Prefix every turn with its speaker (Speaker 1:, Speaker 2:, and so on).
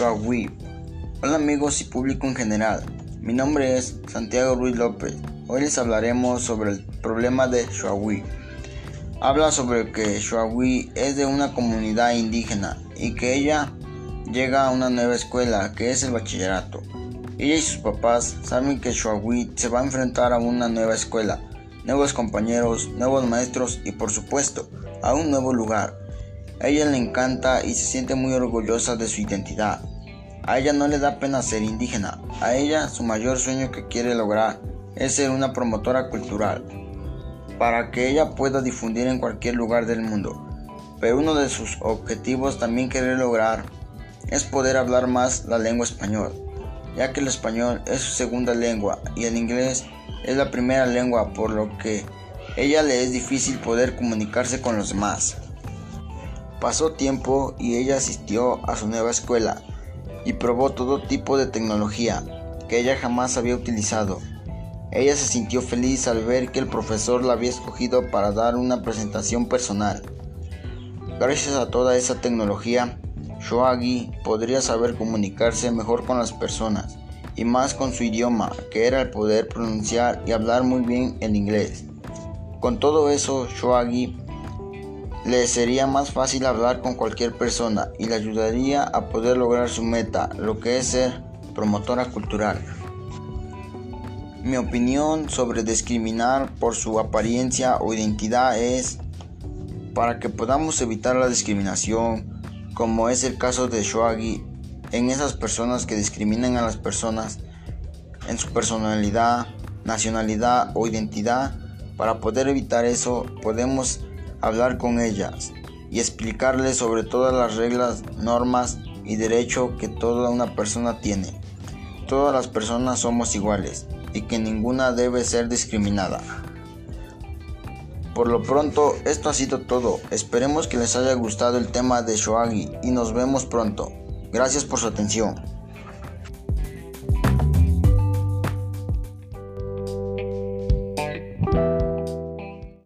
Speaker 1: Hola amigos y público en general, mi nombre es Santiago Ruiz López. Hoy les hablaremos sobre el problema de Shuagui. Habla sobre que Shuagui es de una comunidad indígena y que ella llega a una nueva escuela que es el bachillerato. Ella y sus papás saben que Shuagui se va a enfrentar a una nueva escuela, nuevos compañeros, nuevos maestros y por supuesto a un nuevo lugar. A ella le encanta y se siente muy orgullosa de su identidad. A ella no le da pena ser indígena. A ella su mayor sueño que quiere lograr es ser una promotora cultural para que ella pueda difundir en cualquier lugar del mundo. Pero uno de sus objetivos también quiere lograr es poder hablar más la lengua español, ya que el español es su segunda lengua y el inglés es la primera lengua, por lo que ella le es difícil poder comunicarse con los demás. Pasó tiempo y ella asistió a su nueva escuela y probó todo tipo de tecnología que ella jamás había utilizado. Ella se sintió feliz al ver que el profesor la había escogido para dar una presentación personal. Gracias a toda esa tecnología, Shoagi podría saber comunicarse mejor con las personas y más con su idioma, que era el poder pronunciar y hablar muy bien el inglés. Con todo eso, Shoagi le sería más fácil hablar con cualquier persona y le ayudaría a poder lograr su meta, lo que es ser promotora cultural. Mi opinión sobre discriminar por su apariencia o identidad es para que podamos evitar la discriminación, como es el caso de Shoagi, en esas personas que discriminan a las personas en su personalidad, nacionalidad o identidad. Para poder evitar eso, podemos hablar con ellas y explicarles sobre todas las reglas, normas y derechos que toda una persona tiene. Todas las personas somos iguales y que ninguna debe ser discriminada. Por lo pronto, esto ha sido todo. Esperemos que les haya gustado el tema de Shoagi y nos vemos pronto. Gracias por su atención.